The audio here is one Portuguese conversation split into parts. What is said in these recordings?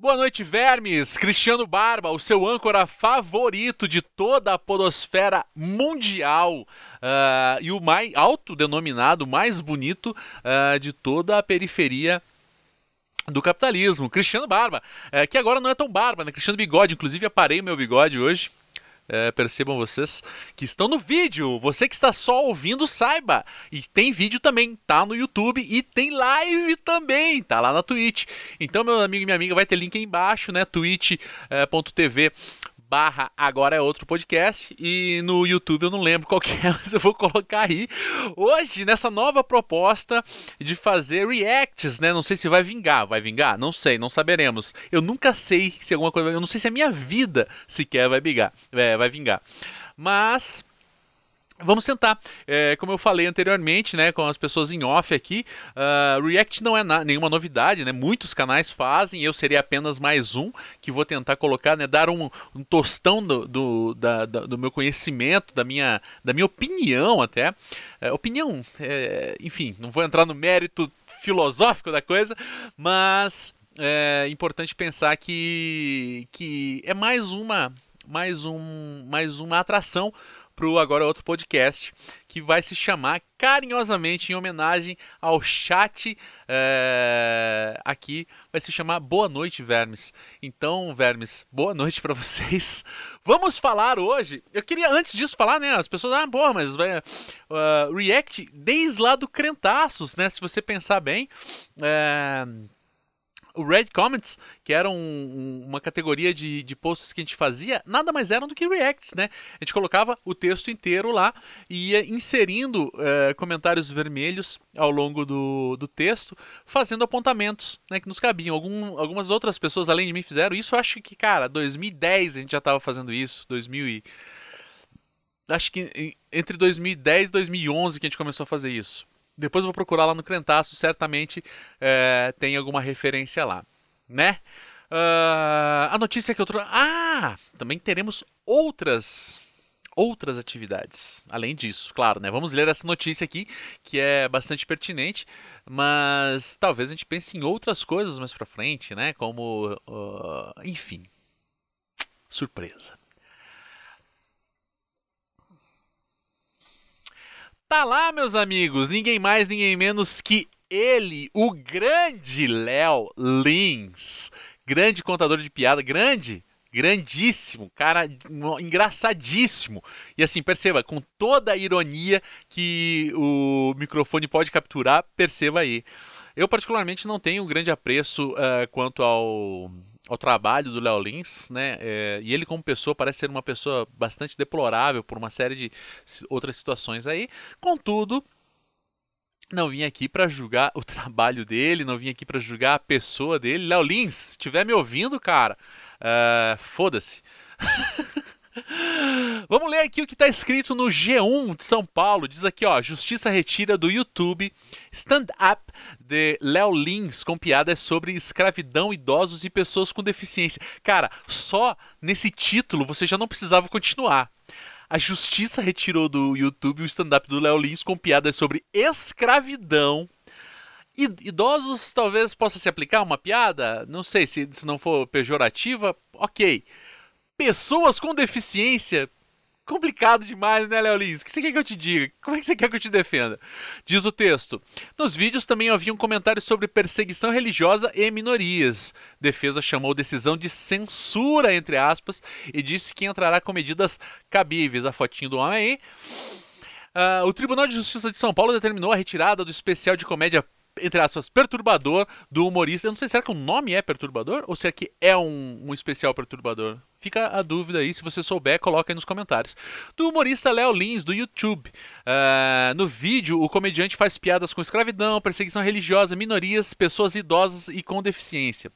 Boa noite, vermes! Cristiano Barba, o seu âncora favorito de toda a podosfera mundial uh, e o mais autodenominado, mais bonito uh, de toda a periferia do capitalismo. Cristiano Barba, uh, que agora não é tão barba, né? Cristiano Bigode, inclusive aparei o meu bigode hoje. É, percebam vocês que estão no vídeo. Você que está só ouvindo, saiba. E tem vídeo também, tá no YouTube e tem live também, tá lá na Twitch. Então, meu amigo e minha amiga, vai ter link aí embaixo, né? twitch.tv barra agora é outro podcast e no YouTube eu não lembro qual que é, mas eu vou colocar aí. Hoje, nessa nova proposta de fazer reacts, né? Não sei se vai vingar, vai vingar? Não sei, não saberemos. Eu nunca sei se alguma coisa, eu não sei se a minha vida sequer vai vingar, é, vai vingar. Mas Vamos tentar. É, como eu falei anteriormente, né, com as pessoas em off aqui, uh, React não é nenhuma novidade, né? Muitos canais fazem, eu seria apenas mais um que vou tentar colocar, né, dar um, um tostão do, do, da, da, do, meu conhecimento, da minha, da minha opinião até. É, opinião, é, enfim, não vou entrar no mérito filosófico da coisa, mas é importante pensar que, que é mais uma, mais um, mais uma atração pro agora outro podcast que vai se chamar carinhosamente em homenagem ao chat é, aqui vai se chamar Boa Noite Vermes. Então, Vermes, boa noite para vocês. Vamos falar hoje. Eu queria antes disso falar, né? As pessoas, ah, boa, mas vai uh, React desde lá do Crentaços, né? Se você pensar bem. É o Red Comments, que era um, um, uma categoria de, de posts que a gente fazia, nada mais eram do que reacts, né? A gente colocava o texto inteiro lá e ia inserindo uh, comentários vermelhos ao longo do, do texto, fazendo apontamentos né, que nos cabiam. Algum, algumas outras pessoas além de mim fizeram isso. Acho que, cara, 2010 a gente já estava fazendo isso, 2000 e... Acho que entre 2010 e 2011 que a gente começou a fazer isso. Depois eu vou procurar lá no Crentaço, certamente é, tem alguma referência lá, né? Uh, a notícia que eu trouxe. Ah! Também teremos outras outras atividades. Além disso, claro, né? Vamos ler essa notícia aqui, que é bastante pertinente, mas talvez a gente pense em outras coisas mais pra frente, né? Como. Uh, enfim. Surpresa. Tá lá, meus amigos, ninguém mais, ninguém menos que ele, o grande Léo Lins. Grande contador de piada, grande, grandíssimo, cara engraçadíssimo. E assim, perceba, com toda a ironia que o microfone pode capturar, perceba aí. Eu, particularmente, não tenho um grande apreço uh, quanto ao ao trabalho do Léo Lins, né? É, e ele como pessoa parece ser uma pessoa bastante deplorável por uma série de outras situações aí. Contudo, não vim aqui para julgar o trabalho dele, não vim aqui para julgar a pessoa dele. Léo Lins, se estiver me ouvindo, cara, uh, foda-se. Vamos ler aqui o que está escrito no G1 de São Paulo. Diz aqui, ó, Justiça retira do YouTube stand-up de Léo Lins com piadas sobre escravidão, idosos e pessoas com deficiência. Cara, só nesse título você já não precisava continuar. A justiça retirou do YouTube o stand-up do Léo Lins com piadas sobre escravidão. Idosos talvez possa se aplicar uma piada, não sei se, se não for pejorativa, ok pessoas com deficiência. Complicado demais, né, Léo Lins? O que você quer que eu te diga? Como é que você quer que eu te defenda? Diz o texto. Nos vídeos também havia um comentário sobre perseguição religiosa e minorias. Defesa chamou decisão de censura, entre aspas, e disse que entrará com medidas cabíveis. A fotinho do homem aí. Uh, o Tribunal de Justiça de São Paulo determinou a retirada do especial de comédia entre aspas, perturbador do humorista. Eu não sei, será que o nome é perturbador? Ou será que é um, um especial perturbador? Fica a dúvida aí, se você souber, coloca aí nos comentários. Do humorista Léo Lins, do YouTube. Uh, no vídeo, o comediante faz piadas com escravidão, perseguição religiosa, minorias, pessoas idosas e com deficiência.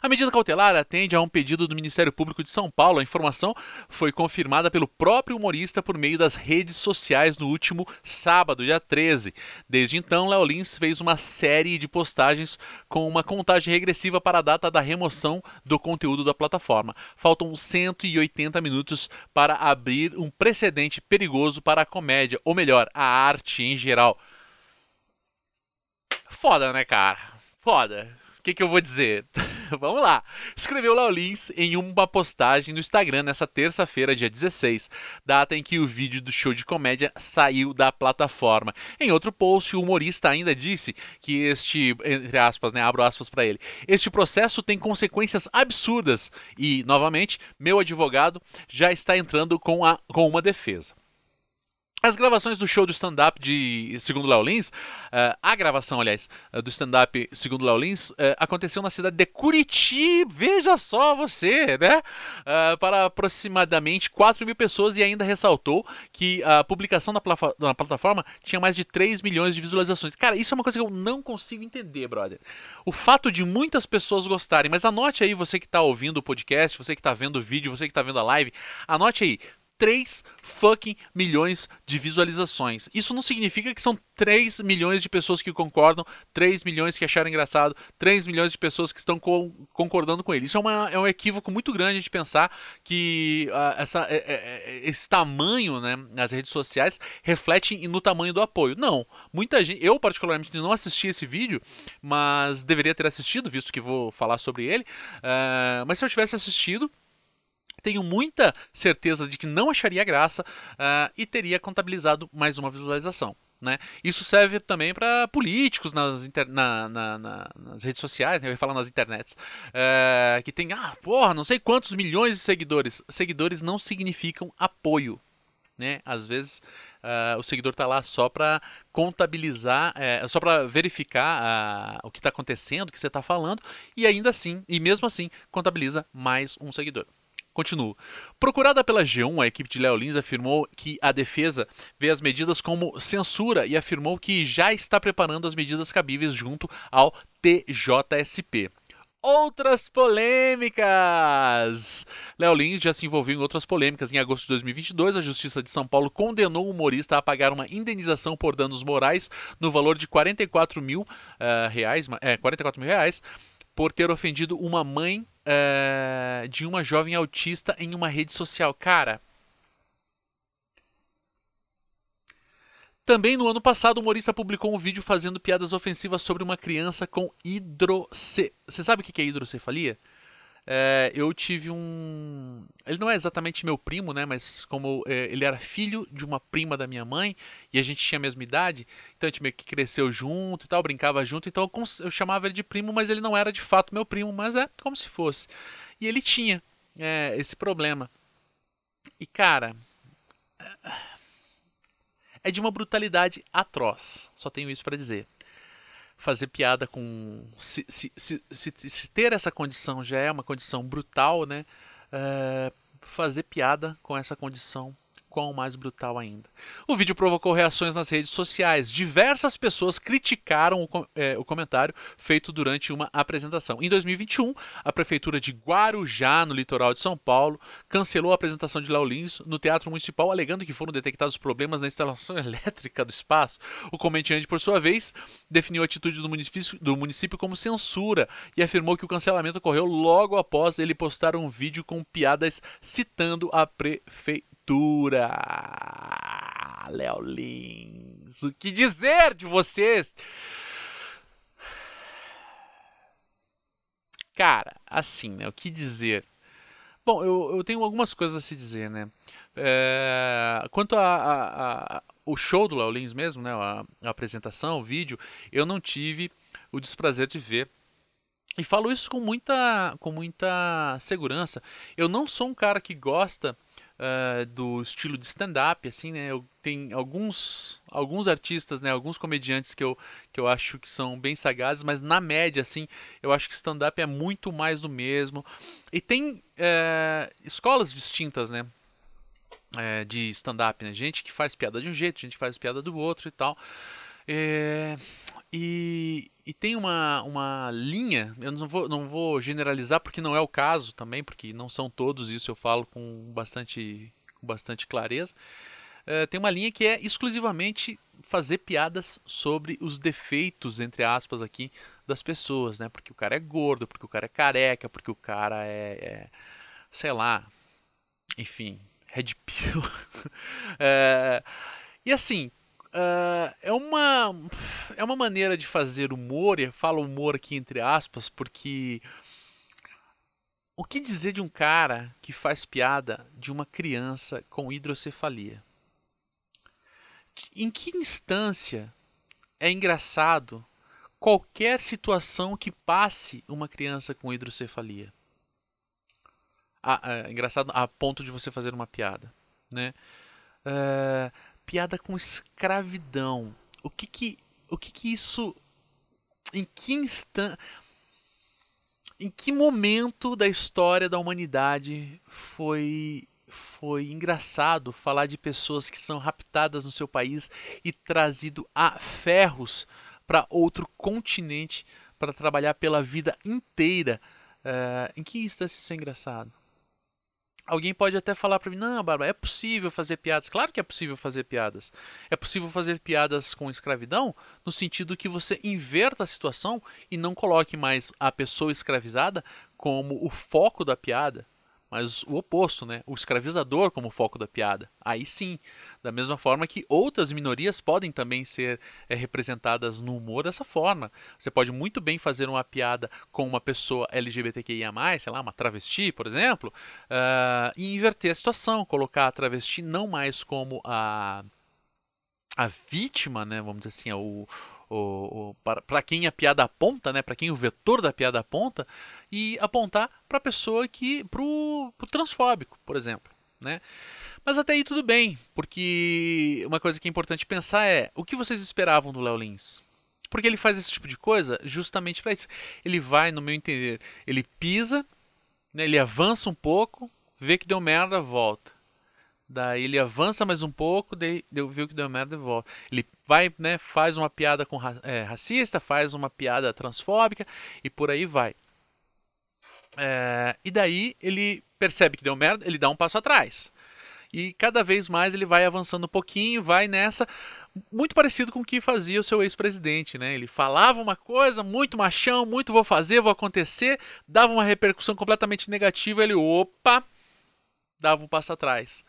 A medida cautelar atende a um pedido do Ministério Público de São Paulo. A informação foi confirmada pelo próprio humorista por meio das redes sociais no último sábado, dia 13. Desde então, Léo Lins fez uma série de postagens com uma contagem regressiva para a data da remoção do conteúdo da plataforma. Faltam 180 minutos para abrir um precedente perigoso para a comédia, ou melhor, a arte em geral. Foda, né, cara? Foda. O que, que eu vou dizer? Vamos lá. Escreveu Léo Lins em uma postagem no Instagram nessa terça-feira, dia 16, data em que o vídeo do show de comédia saiu da plataforma. Em outro post, o humorista ainda disse que este, entre aspas, né, abro aspas para ele, este processo tem consequências absurdas e, novamente, meu advogado já está entrando com, a, com uma defesa. As gravações do show do stand-up de segundo Léo Lins, uh, a gravação, aliás, uh, do stand-up segundo Léo Lins, uh, aconteceu na cidade de Curitiba, veja só você, né? para aproximadamente 4 mil pessoas e ainda ressaltou que a publicação na, na, plataforma tinha mais de 3 milhões de visualizações. Cara, isso é uma coisa que eu não consigo entender, brother. O fato de muitas pessoas gostarem, mas anote aí você que está ouvindo o podcast, você que está vendo o vídeo, você que está vendo a live, anote aí, 3 fucking milhões de visualizações. Isso não significa que são 3 milhões de pessoas que concordam, 3 milhões que acharam engraçado, 3 milhões de pessoas que estão co concordando com ele. Isso é, uma, é, um equívoco muito grande de pensar que uh, essa, é, é, é, esse tamanho né, nas redes sociais reflete no tamanho do apoio. Não. Muita gente, eu particularmente não assisti esse vídeo, mas deveria ter assistido, visto que vou falar sobre ele. Uh, mas se eu tivesse assistido, tenho muita certeza de que não acharia graça uh, e teria contabilizado mais uma visualização. Né? Isso serve também para políticos nas, inter... na, na, na, nas redes sociais, né? eu ia falar nas internets, uh, que tem, ah, porra, não sei quantos milhões de seguidores. Seguidores não significam apoio. Né? Às vezes uh, o seguidor está lá só para contabilizar, é, só para verificar o que está acontecendo, o que você está falando, e ainda assim, e mesmo assim, contabiliza mais um seguidor. Continuo. Procurada pela G1, a equipe de Léo Lins afirmou que a defesa vê as medidas como censura e afirmou que já está preparando as medidas cabíveis junto ao TJSP. Outras polêmicas! Léo Lins já se envolveu em outras polêmicas. Em agosto de 2022, a Justiça de São Paulo condenou o humorista a pagar uma indenização por danos morais no valor de 44 mil, uh, reais, é, 44 mil reais por ter ofendido uma mãe uh, de uma jovem autista em uma rede social. Cara. Também no ano passado, o humorista publicou um vídeo fazendo piadas ofensivas sobre uma criança com hidrocefalia. Você sabe o que é hidrocefalia? É, eu tive um. Ele não é exatamente meu primo, né? Mas como é, ele era filho de uma prima da minha mãe e a gente tinha a mesma idade, então a gente meio que cresceu junto e tal, brincava junto, então eu, eu chamava ele de primo, mas ele não era de fato meu primo, mas é como se fosse. E ele tinha é, esse problema. E cara. É de uma brutalidade atroz. Só tenho isso para dizer fazer piada com. Se, se, se, se, ter essa condição já é uma condição brutal, né? É, fazer piada com essa condição quão mais brutal ainda. O vídeo provocou reações nas redes sociais. Diversas pessoas criticaram o, é, o, comentário feito durante uma apresentação. Em 2021, a prefeitura de Guarujá, no litoral de São Paulo, cancelou a apresentação de Léo Lins no Teatro Municipal, alegando que foram detectados problemas na instalação elétrica do espaço. O comediante, por sua vez, definiu a atitude do município, do município como censura e afirmou que o cancelamento ocorreu logo após ele postar um vídeo com piadas citando a prefeitura cultura. Léo Lins, o que dizer de vocês? Cara, assim, né? O que dizer? Bom, eu, eu tenho algumas coisas a se dizer, né? É, quanto a, a, a, o show do Léo Lins mesmo, né? A, a apresentação, o vídeo, eu não tive o desprazer de ver. E falo isso com muita, com muita segurança. Eu não sou um cara que gosta uh, do estilo de stand-up, assim, né? Eu tenho alguns, alguns artistas, né? Alguns comediantes que eu, que eu acho que são bem sagazes, mas na média, assim, eu acho que stand-up é muito mais do mesmo. E tem uh, escolas distintas, né? É, de stand-up, né? Gente que faz piada de um jeito, gente que faz piada do outro e tal. É, e, e tem uma, uma linha, eu não vou, não vou generalizar porque não é o caso também, porque não são todos, isso eu falo com bastante, com bastante clareza. É, tem uma linha que é exclusivamente fazer piadas sobre os defeitos, entre aspas, aqui, das pessoas, né? Porque o cara é gordo, porque o cara é careca, porque o cara é, é sei lá, enfim, red pill. é, e assim, Uh, é uma é uma maneira de fazer humor, e falo humor aqui entre aspas, porque o que dizer de um cara que faz piada de uma criança com hidrocefalia? Em que instância é engraçado qualquer situação que passe uma criança com hidrocefalia? Ah, é engraçado a ponto de você fazer uma piada, né? É, piada com escravidão. O que que, o que que isso, em que instante, em que momento da história da humanidade foi foi engraçado falar de pessoas que são raptadas no seu país e trazido a ferros para outro continente para trabalhar pela vida inteira? Uh, em que instância isso é engraçado? Alguém pode até falar para mim, não, Bárbara, é possível fazer piadas. Claro que é possível fazer piadas. É possível fazer piadas com escravidão no sentido que você inverta a situação e não coloque mais a pessoa escravizada como o foco da piada mas o oposto, né? O escravizador como foco da piada. Aí sim, da mesma forma que outras minorias podem também ser é, representadas no humor dessa forma. Você pode muito bem fazer uma piada com uma pessoa LGBTQIA+, sei lá, uma travesti, por exemplo, uh, e inverter a situação, colocar a travesti não mais como a a vítima, né, vamos dizer assim, o, o, o para quem a piada aponta, né, para quem o vetor da piada aponta, e apontar para a pessoa que, para o transfóbico, por exemplo. Né? Mas até aí tudo bem, porque uma coisa que é importante pensar é o que vocês esperavam do Léo Lins? Porque ele faz esse tipo de coisa justamente para isso. Ele vai, no meu entender, ele pisa, né, ele avança um pouco, vê que deu merda, volta. Daí ele avança mais um pouco, daí viu que deu merda e volta. Ele vai, né, faz uma piada com é, racista, faz uma piada transfóbica e por aí vai. É, e daí ele percebe que deu merda, ele dá um passo atrás. E cada vez mais ele vai avançando um pouquinho, vai nessa, muito parecido com o que fazia o seu ex-presidente, né? Ele falava uma coisa, muito machão, muito vou fazer, vou acontecer, dava uma repercussão completamente negativa, ele, opa, dava um passo atrás.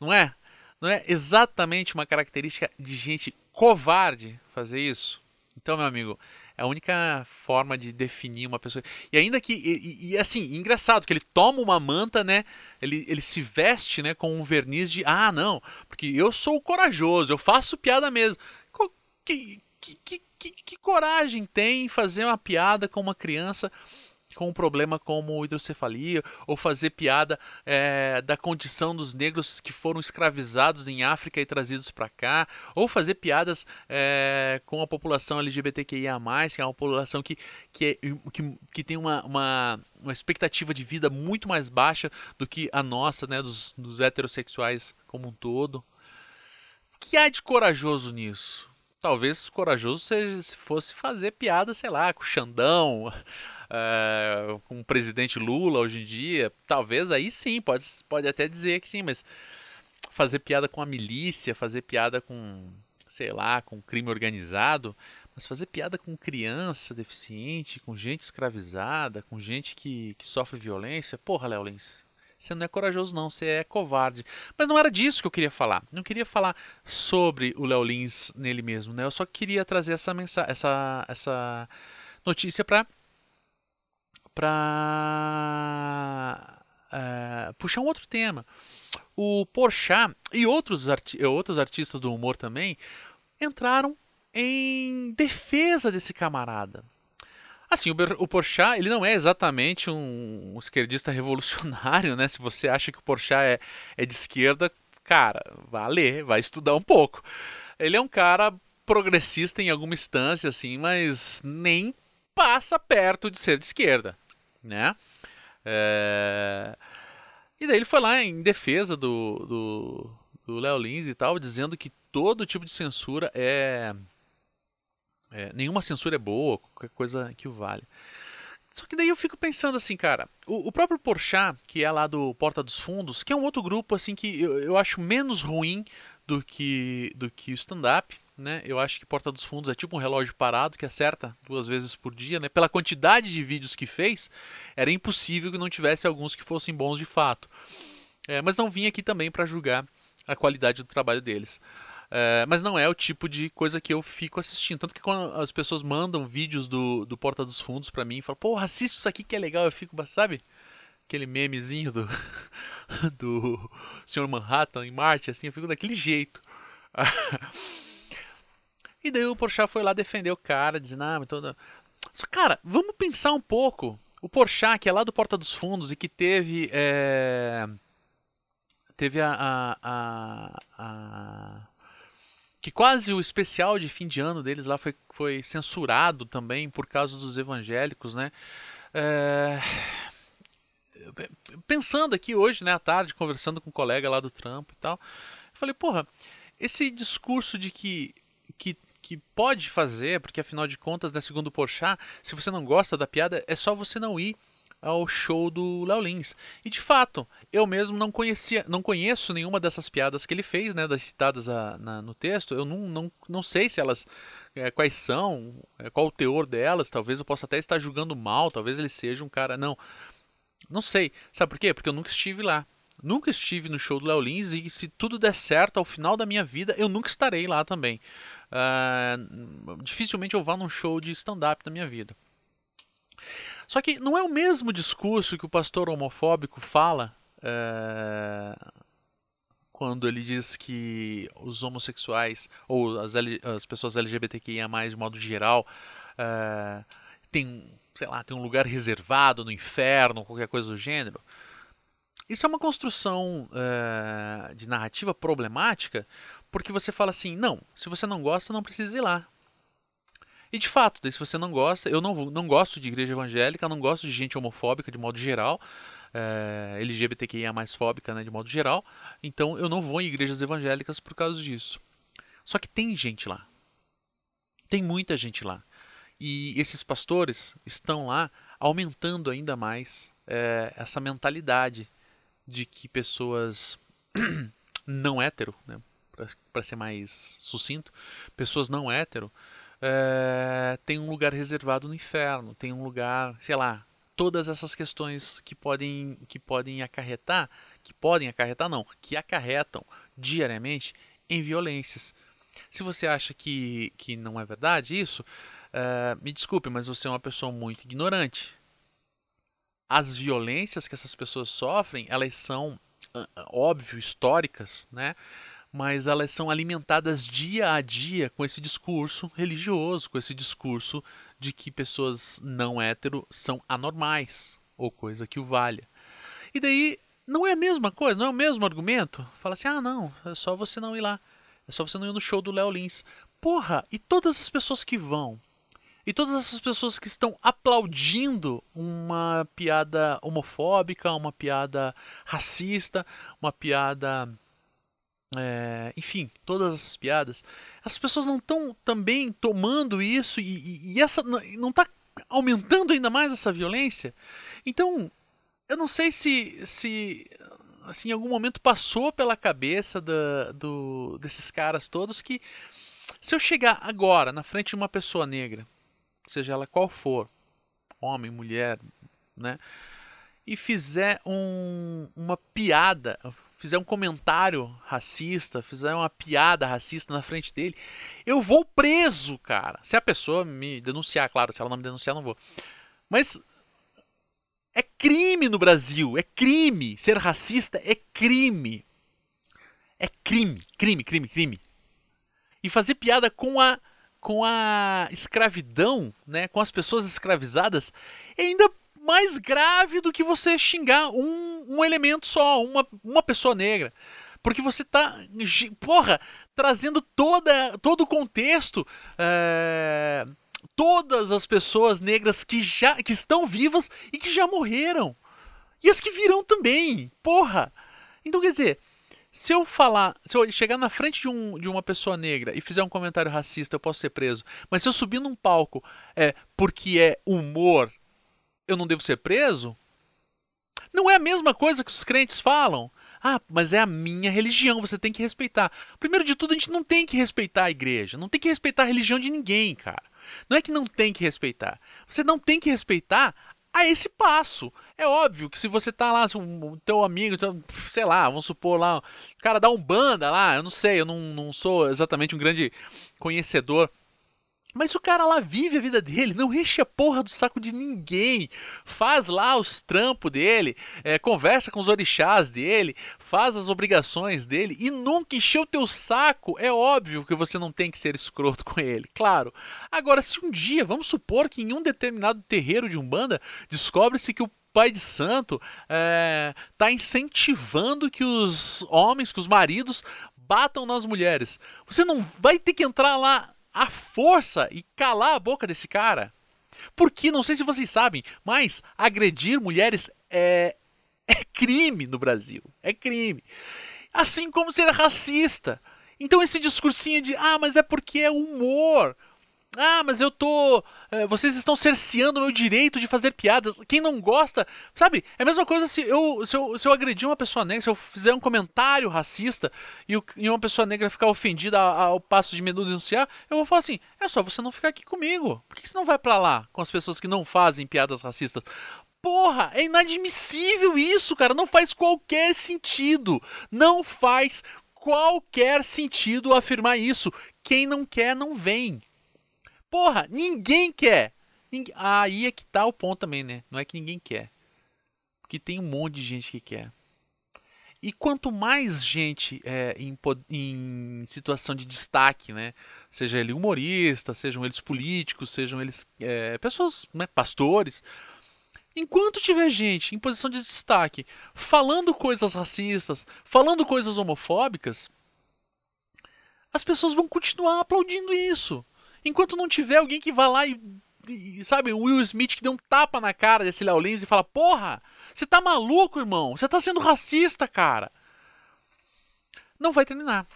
Não é? Não é exatamente uma característica de gente covarde fazer isso? Então, meu amigo, é a única forma de definir uma pessoa. E ainda que. E, e, assim, engraçado, que ele toma uma manta, né? Ele, ele se veste né, com um verniz de. Ah, não, porque eu sou corajoso, eu faço piada mesmo. Que, que, que, que, que coragem tem fazer uma piada com uma criança com um problema como hidrocefalia, ou fazer piada é, da condição dos negros que foram escravizados em África e trazidos para cá, ou fazer piadas é, com a população LGBTQIA, que é uma população que, que, é, que, que tem uma, uma, uma, expectativa de vida muito mais baixa do que a nossa, né, dos, dos heterossexuais como um todo. Que há de corajoso nisso? Talvez corajoso se fosse fazer piada, sei lá, com o Xandão, uh, com o presidente Lula hoje em dia, talvez aí sim, pode, pode até dizer que sim, mas fazer piada com a milícia, fazer piada com, sei lá, com crime organizado, mas fazer piada com criança deficiente, com gente escravizada, com gente que, que sofre violência, porra, Léo Lins, você não é corajoso não, você é covarde. Mas não era disso que eu queria falar. Não queria falar sobre o Léo Lins nele mesmo, né? Eu só queria trazer essa mensagem, essa, essa notícia para para uh, puxar um outro tema. O Porchat e outros, arti outros artistas do humor também entraram em defesa desse camarada. Assim, o, o Porchat, ele não é exatamente um, um, esquerdista revolucionário, né? Se você acha que o Porchat é, é de esquerda, cara, vá ler, vai estudar um pouco. Ele é um cara progressista em alguma instância, assim, mas nem passa perto de ser de esquerda né? É... E daí ele foi lá em defesa do, do, Léo Lins e tal, dizendo que todo tipo de censura é... é... Nenhuma censura é boa, qualquer coisa que o vale. Só que daí eu fico pensando assim, cara, o, o, próprio Porchat, que é lá do Porta dos Fundos, que é um outro grupo assim que eu, eu acho menos ruim do que do que o stand-up, né? Eu acho que Porta dos Fundos é tipo um relógio parado que acerta duas vezes por dia, né? Pela quantidade de vídeos que fez, era impossível que não tivesse alguns que fossem bons de fato. É, mas não vim aqui também para julgar a qualidade do trabalho deles. É, mas não é o tipo de coisa que eu fico assistindo. Tanto que quando as pessoas mandam vídeos do, do Porta dos Fundos para mim e falam, porra, assiste isso aqui que é legal, eu fico, sabe? aquele memezinho do, do Sr. Manhattan em Marte, assim, eu fico daquele jeito. e daí o Porchat foi lá defender o cara, dizendo, ah. Só, cara, vamos pensar um pouco. O Porchat, que é lá do Porta dos Fundos e que teve... É... Teve a, a, a, a que quase o especial de fim de ano deles lá foi, foi censurado também por causa dos evangélicos, né? É... Pensando aqui hoje, né, à tarde, conversando com um colega lá do trampo e tal, falei, porra, esse discurso de que, que, que pode fazer, porque afinal de contas, né, segundo o Porchat, se você não gosta da piada, é só você não ir ao show do Léo Lins. E de fato, eu mesmo não conhecia, não conheço nenhuma dessas piadas que ele fez, né, das citadas a, na, no texto. Eu não, não, não sei se elas é, quais são, é, qual o teor delas. Talvez eu possa até estar julgando mal, talvez ele seja um cara, não. Não sei. Sabe por quê? Porque eu nunca estive lá. Nunca estive no show do Léo Lins e se tudo der certo ao final da minha vida, eu nunca estarei lá também. Uh, dificilmente eu vá num show de stand-up na minha vida. Só que não é o mesmo discurso que o pastor homofóbico fala é, quando ele diz que os homossexuais ou as, as pessoas LGBTQIA+, de modo geral, é, tem, sei lá, tem um lugar reservado no inferno, qualquer coisa do gênero. Isso é uma construção é, de narrativa problemática, porque você fala assim, não, se você não gosta, não precisa ir lá. E de fato, se você não gosta, eu não, não gosto de igreja evangélica, não gosto de gente homofóbica de modo geral, é, LGBTQIA mais fóbica né, de modo geral, então eu não vou em igrejas evangélicas por causa disso. Só que tem gente lá. Tem muita gente lá. E esses pastores estão lá aumentando ainda mais é, essa mentalidade de que pessoas não hétero, né, para ser mais sucinto, pessoas não hétero é, tem um lugar reservado no inferno, tem um lugar, sei lá, todas essas questões que podem, que podem acarretar, que podem acarretar não, que acarretam diariamente em violências. Se você acha que, que não é verdade isso, é, me desculpe, mas você é uma pessoa muito ignorante. As violências que essas pessoas sofrem, elas são, óbvio, históricas, né? mas elas são alimentadas dia a dia com esse discurso religioso, com esse discurso de que pessoas não hétero são anormais, ou coisa que o valha. E daí não é a mesma coisa, não é o mesmo argumento? Fala assim: ah, não, é só você não ir lá, é só você não ir no show do Léo Lins. Porra, e todas as pessoas que vão? E todas essas pessoas que estão aplaudindo uma piada homofóbica, uma piada racista, uma piada é, enfim, todas as piadas, as pessoas não estão também tomando isso e, e, e essa não está aumentando ainda mais essa violência. Então, eu não sei se, se assim, em algum momento passou pela cabeça da, do, desses caras todos que se eu chegar agora na frente de uma pessoa negra, seja ela qual for, homem, mulher, né, e fizer um, uma piada, fizer um comentário racista, fizer uma piada racista na frente dele, eu vou preso, cara. Se a pessoa me denunciar, claro, se ela não me denunciar, não vou. Mas é crime no Brasil, é crime. Ser racista é crime. É crime, crime, crime, crime. E fazer piada com a com a escravidão, né, com as pessoas escravizadas, é ainda mais grave do que você xingar um, um elemento só, uma, uma pessoa negra. Porque você tá, porra, trazendo toda, todo o contexto, é, todas as pessoas negras que já que estão vivas e que já morreram. E as que virão também, porra. Então quer dizer, se eu falar, se eu chegar na frente de, um, de uma pessoa negra e fizer um comentário racista, eu posso ser preso. Mas se eu subir num palco é porque é humor eu não devo ser preso? Não é a mesma coisa que os crentes falam. Ah, mas é a minha religião, você tem que respeitar. Primeiro de tudo, a gente não tem que respeitar a igreja, não tem que respeitar a religião de ninguém, cara. Não é que não tem que respeitar. Você não tem que respeitar a esse passo. É óbvio que se você tá lá, o teu amigo, sei lá, vamos supor lá, o cara dá um banda lá, eu não sei, eu não, não sou exatamente um grande conhecedor Mas o cara lá vive a vida dele, não enche a porra do saco de ninguém. Faz lá os trampos dele, é, conversa com os orixás dele, faz as obrigações dele e nunca encheu o teu saco. É óbvio que você não tem que ser escroto com ele, claro. Agora, se um dia, vamos supor que em um determinado terreiro de Umbanda, descobre-se que o pai de santo está é, tá incentivando que os homens, que os maridos batam nas mulheres. Você não vai ter que entrar lá a força e calar a boca desse cara. Porque, não sei se vocês sabem, mas agredir mulheres é, é crime no Brasil. É crime. Assim como ser racista. Então esse discursinho de, ah, mas é porque é humor. Ah, mas eu tô. É, vocês estão cerceando o meu direito de fazer piadas. Quem não gosta. Sabe? É a mesma coisa se eu, se eu, se eu agredir uma pessoa negra, se eu fizer um comentário racista e, o, e uma pessoa negra ficar ofendida ao, ao passo de me denunciar, eu vou falar assim: é só você não ficar aqui comigo. Por que você não vai para lá com as pessoas que não fazem piadas racistas? Porra, é inadmissível isso, cara. Não faz qualquer sentido. Não faz qualquer sentido afirmar isso. Quem não quer, não vem. Porra, ninguém quer. Ninguém... Aí é que tá o ponto também, né? Não é que ninguém quer. Porque tem um monte de gente que quer. E quanto mais gente é, em, em, situação de destaque, né? Seja ele humorista, sejam eles políticos, sejam eles é, pessoas, né, pastores. Enquanto tiver gente em posição de destaque falando coisas racistas, falando coisas homofóbicas, as pessoas vão continuar aplaudindo isso. Enquanto não tiver alguém que vá lá e, e sabe, o Will Smith que deu um tapa na cara desse Léo Lins e fala: Porra, você tá maluco, irmão? Você tá sendo racista, cara. Não vai terminar.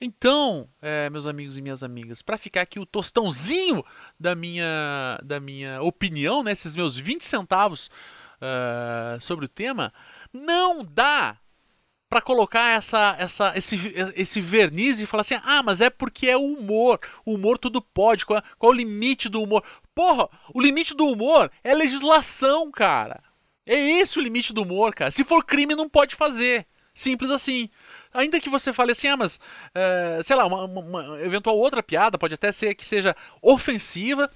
Então, é, meus amigos e minhas amigas, para ficar aqui o tostãozinho da minha, da minha opinião, né, esses meus 20 centavos uh, sobre o tema, não dá para colocar essa, essa, esse, esse verniz e falar assim: ah, mas é porque é humor. O humor tudo pode. Qual, qual é o limite do humor? Porra, o limite do humor é legislação, cara. É esse o limite do humor, cara. Se for crime, não pode fazer. Simples assim. Ainda que você fale assim, ah, mas, é, sei lá, uma, uma, eventual outra piada pode até ser que seja ofensiva,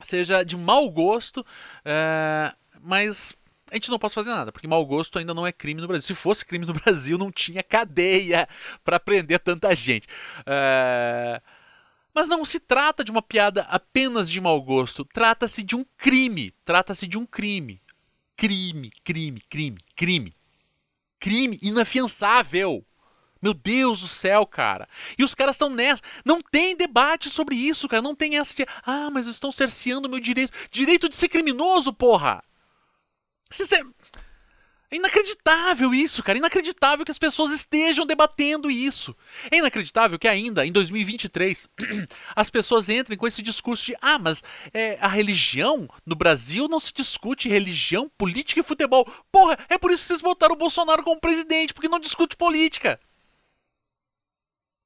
seja de mau gosto, é, mas a gente não pode fazer nada, porque mau gosto ainda não é crime no Brasil. Se fosse crime no Brasil, não tinha cadeia para prender tanta gente. É... Mas não se trata de uma piada apenas de mau gosto, trata-se de um crime. Trata-se de um crime. Crime, crime, crime, crime. Crime inafiançável. Meu Deus do céu, cara. E os caras estão nessa. Não tem debate sobre isso, cara. Não tem essa de. Ah, mas estão cerceando meu direito. Direito de ser criminoso, porra! É inacreditável isso, cara. Inacreditável que as pessoas estejam debatendo isso. É inacreditável que ainda, em 2023, as pessoas entrem com esse discurso de: ah, mas é, a religião no Brasil não se discute religião, política e futebol. Porra, é por isso que vocês votaram o Bolsonaro como presidente, porque não discute política.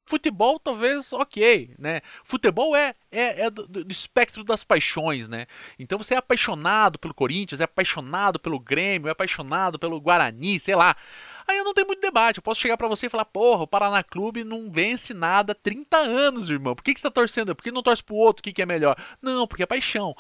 Futebol, talvez, ok, né? Futebol é, é, é do, do, espectro das paixões, né? Então você é apaixonado pelo Corinthians, é apaixonado pelo Grêmio, é apaixonado pelo Guarani, sei lá. Aí eu não tenho muito debate. Eu posso chegar para você e falar, porra, o Paraná Clube não vence nada há 30 anos, irmão. Por que, que você tá torcendo? Por que não torce pro outro? O que, que é melhor? Não, porque é paixão.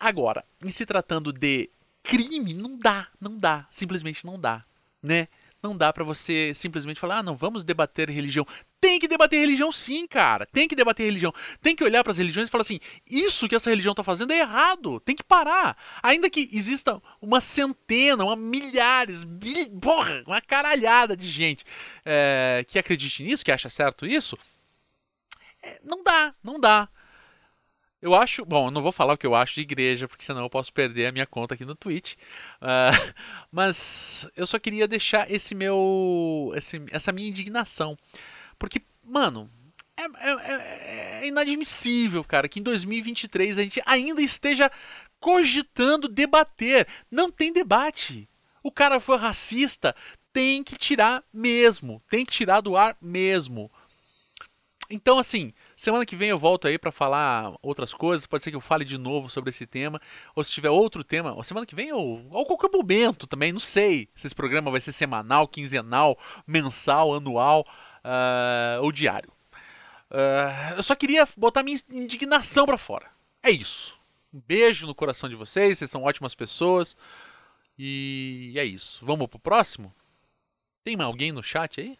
Agora, em se tratando de crime, não dá, não dá. Simplesmente não dá, né? Não dá para você simplesmente falar, ah, não, vamos debater religião. Tem que debater religião sim, cara. Tem que debater religião. Tem que olhar para as religiões e falar assim: isso que essa religião está fazendo é errado. Tem que parar. Ainda que exista uma centena, uma milhares, mil, porra, uma caralhada de gente é, que acredite nisso, que acha certo isso, é, não dá, não dá. Eu acho. Bom, eu não vou falar o que eu acho de igreja, porque senão eu posso perder a minha conta aqui no Twitch. Uh, mas eu só queria deixar esse meu. Esse, essa minha indignação. Porque, mano, é, é, é, é inadmissível, cara, que em 2023 a gente ainda esteja cogitando debater. Não tem debate. O cara foi racista, tem que tirar mesmo. Tem que tirar do ar mesmo. Então, assim, Semana que vem eu volto aí para falar outras coisas. Pode ser que eu fale de novo sobre esse tema. Ou se tiver outro tema, ou semana que vem ou, ou qualquer momento também. Não sei se esse programa vai ser semanal, quinzenal, mensal, anual uh, ou diário. Uh, eu só queria botar minha indignação para fora. É isso. Um beijo no coração de vocês, vocês são ótimas pessoas. E é isso. Vamos pro próximo? Tem alguém no chat aí?